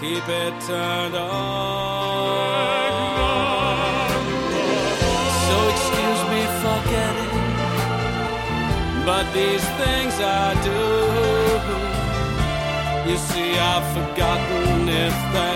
keep it turned on. So excuse me for getting, but these things I do. You see, I've forgotten if they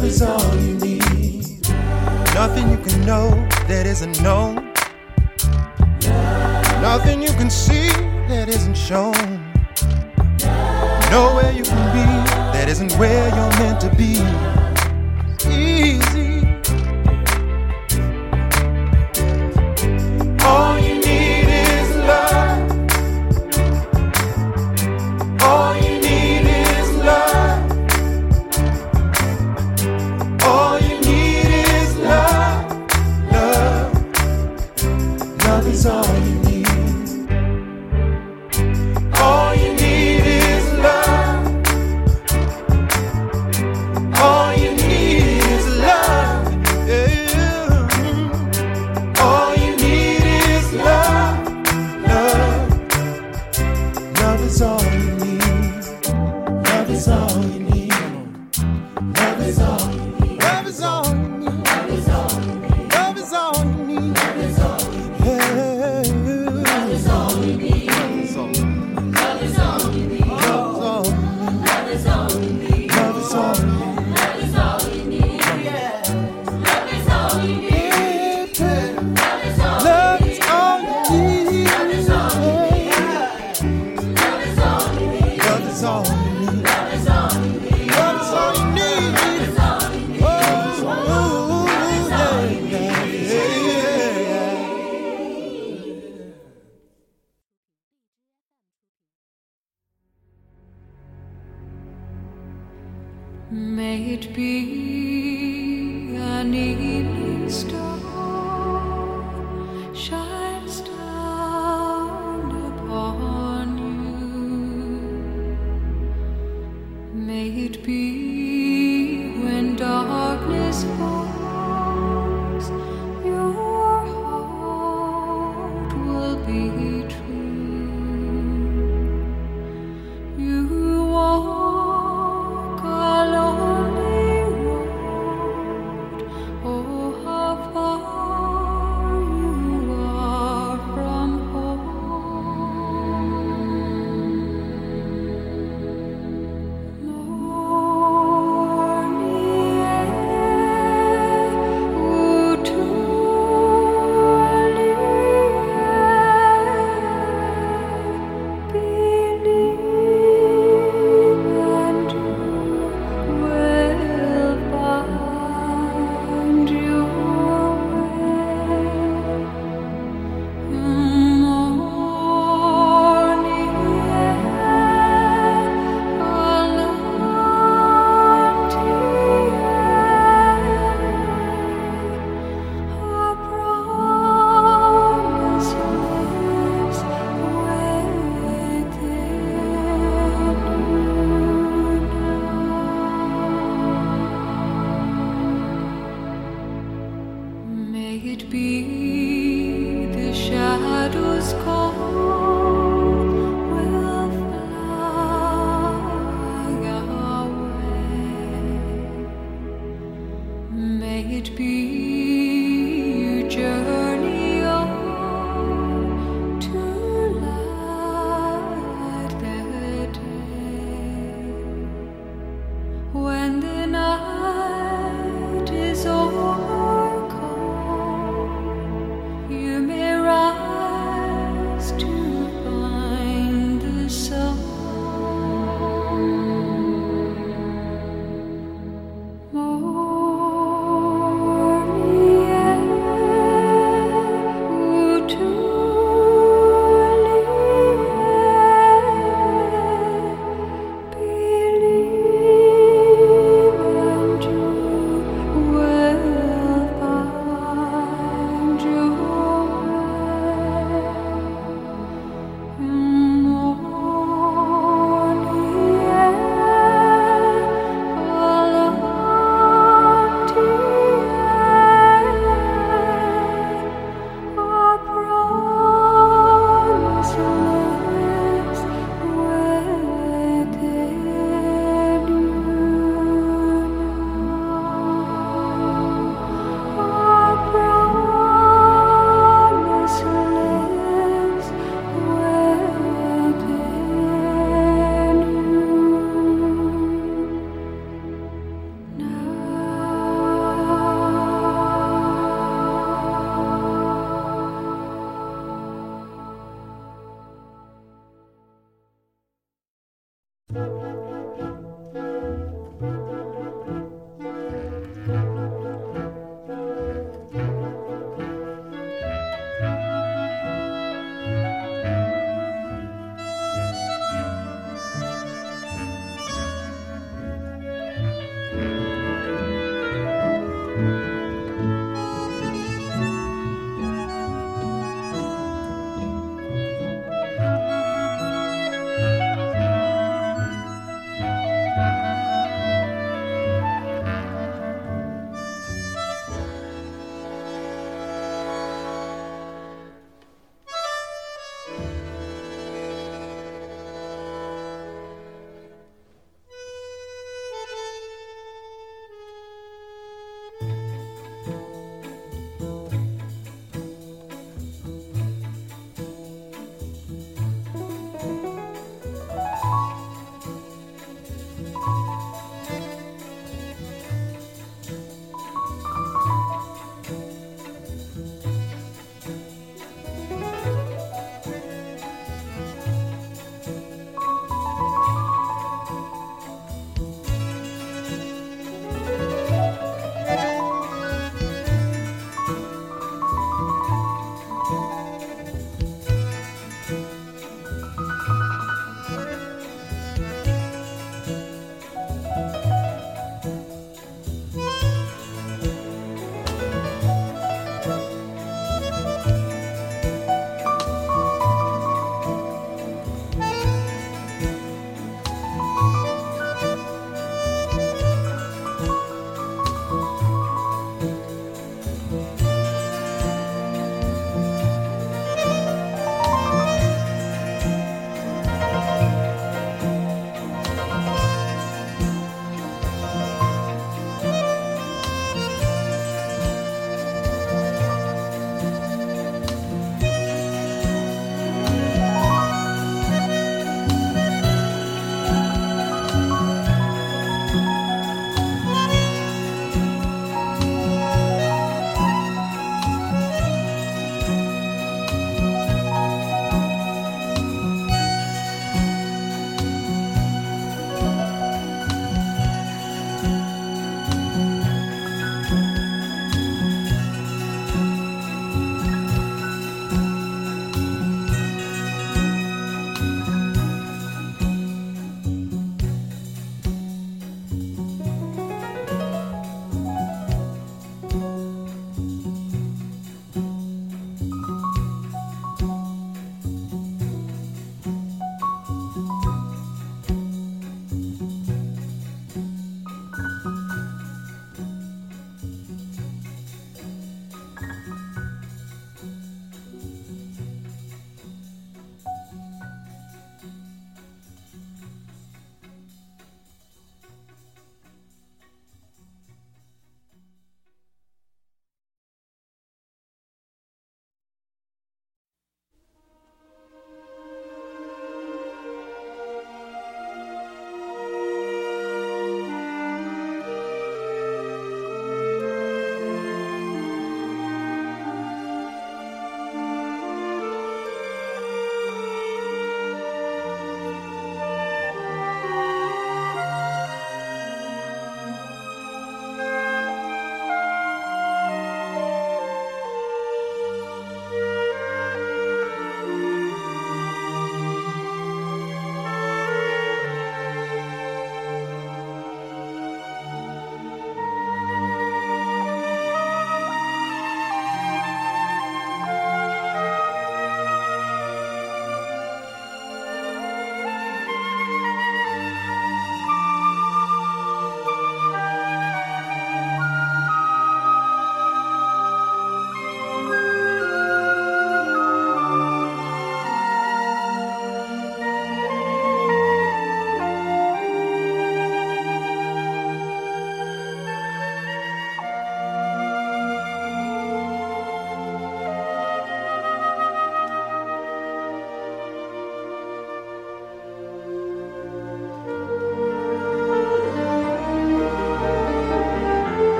love is all you need. Nothing you can know that isn't known. Nothing you can see that isn't shown. Nowhere you can be that isn't where you're meant to be.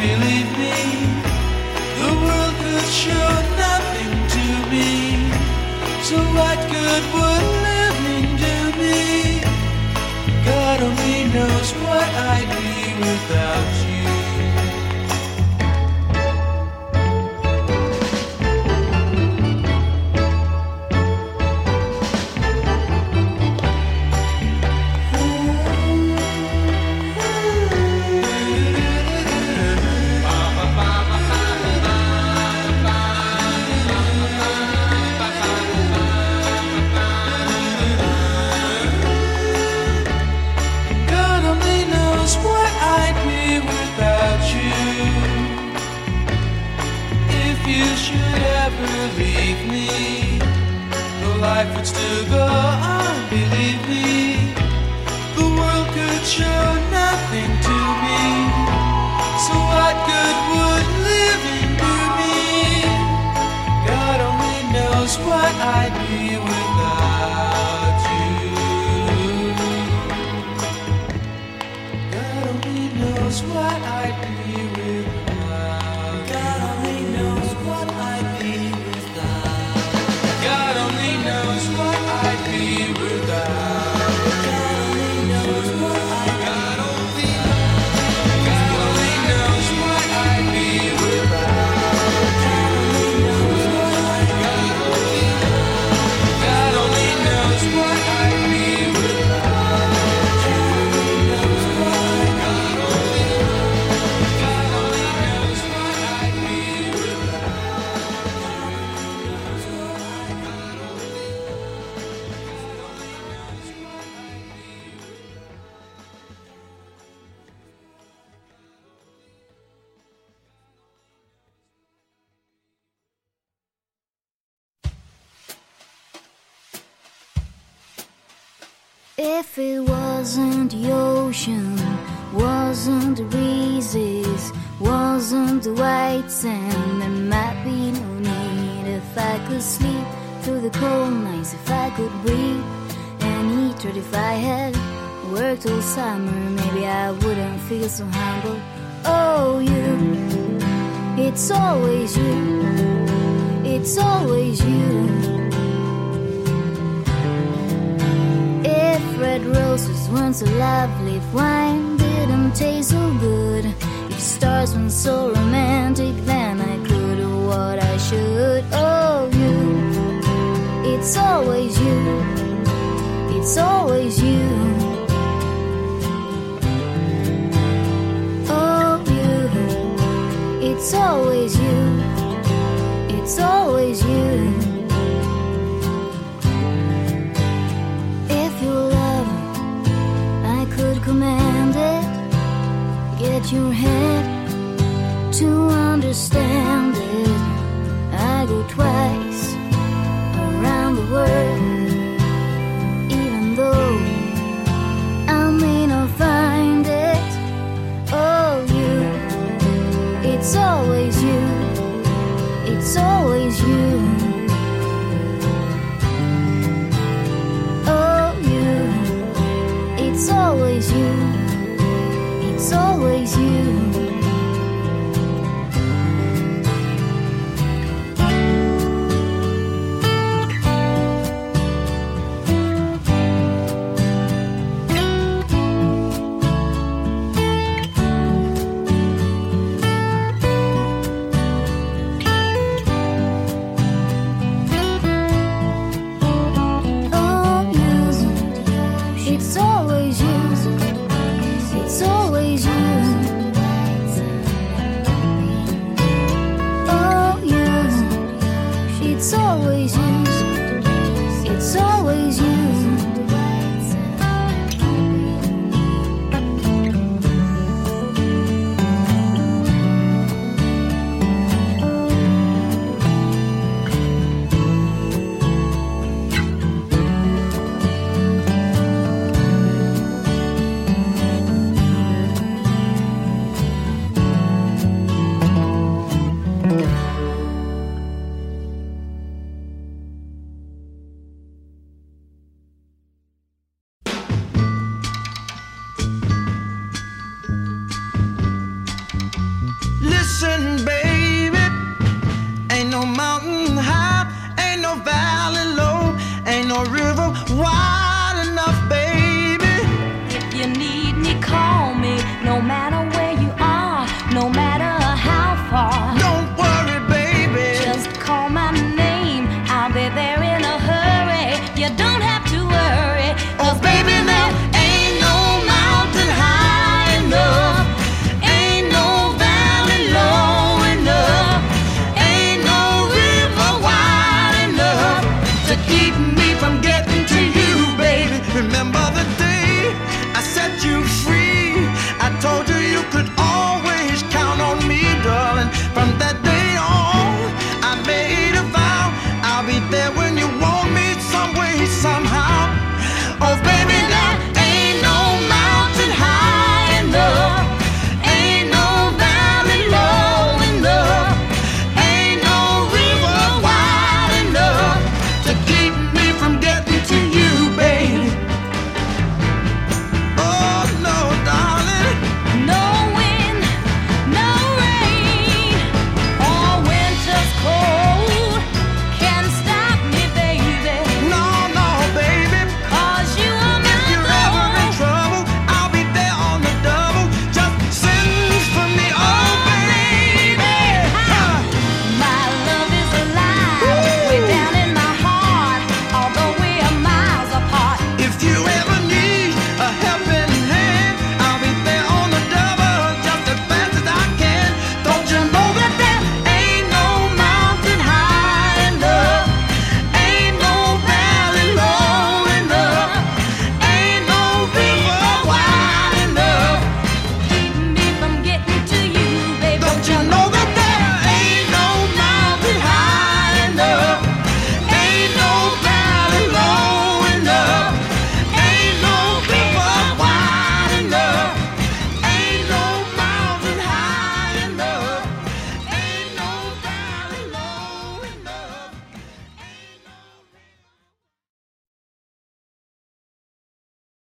believe me. The world could show nothing to me. So what good would living do me? God only knows what I'd be without go If it wasn't the ocean, wasn't the breezes, wasn't the white sand, there might be no need. If I could sleep through the cold nights, if I could breathe and eat, or if I had worked all summer, maybe I wouldn't feel so humble. Oh, you, it's always you, it's always you. Red roses weren't so lovely, wine didn't taste so good, if stars weren't so romantic, then I could do what I should. Oh, you, it's always you, it's always you. Oh, you, it's always you, it's always you. Your head to understand it. I go twice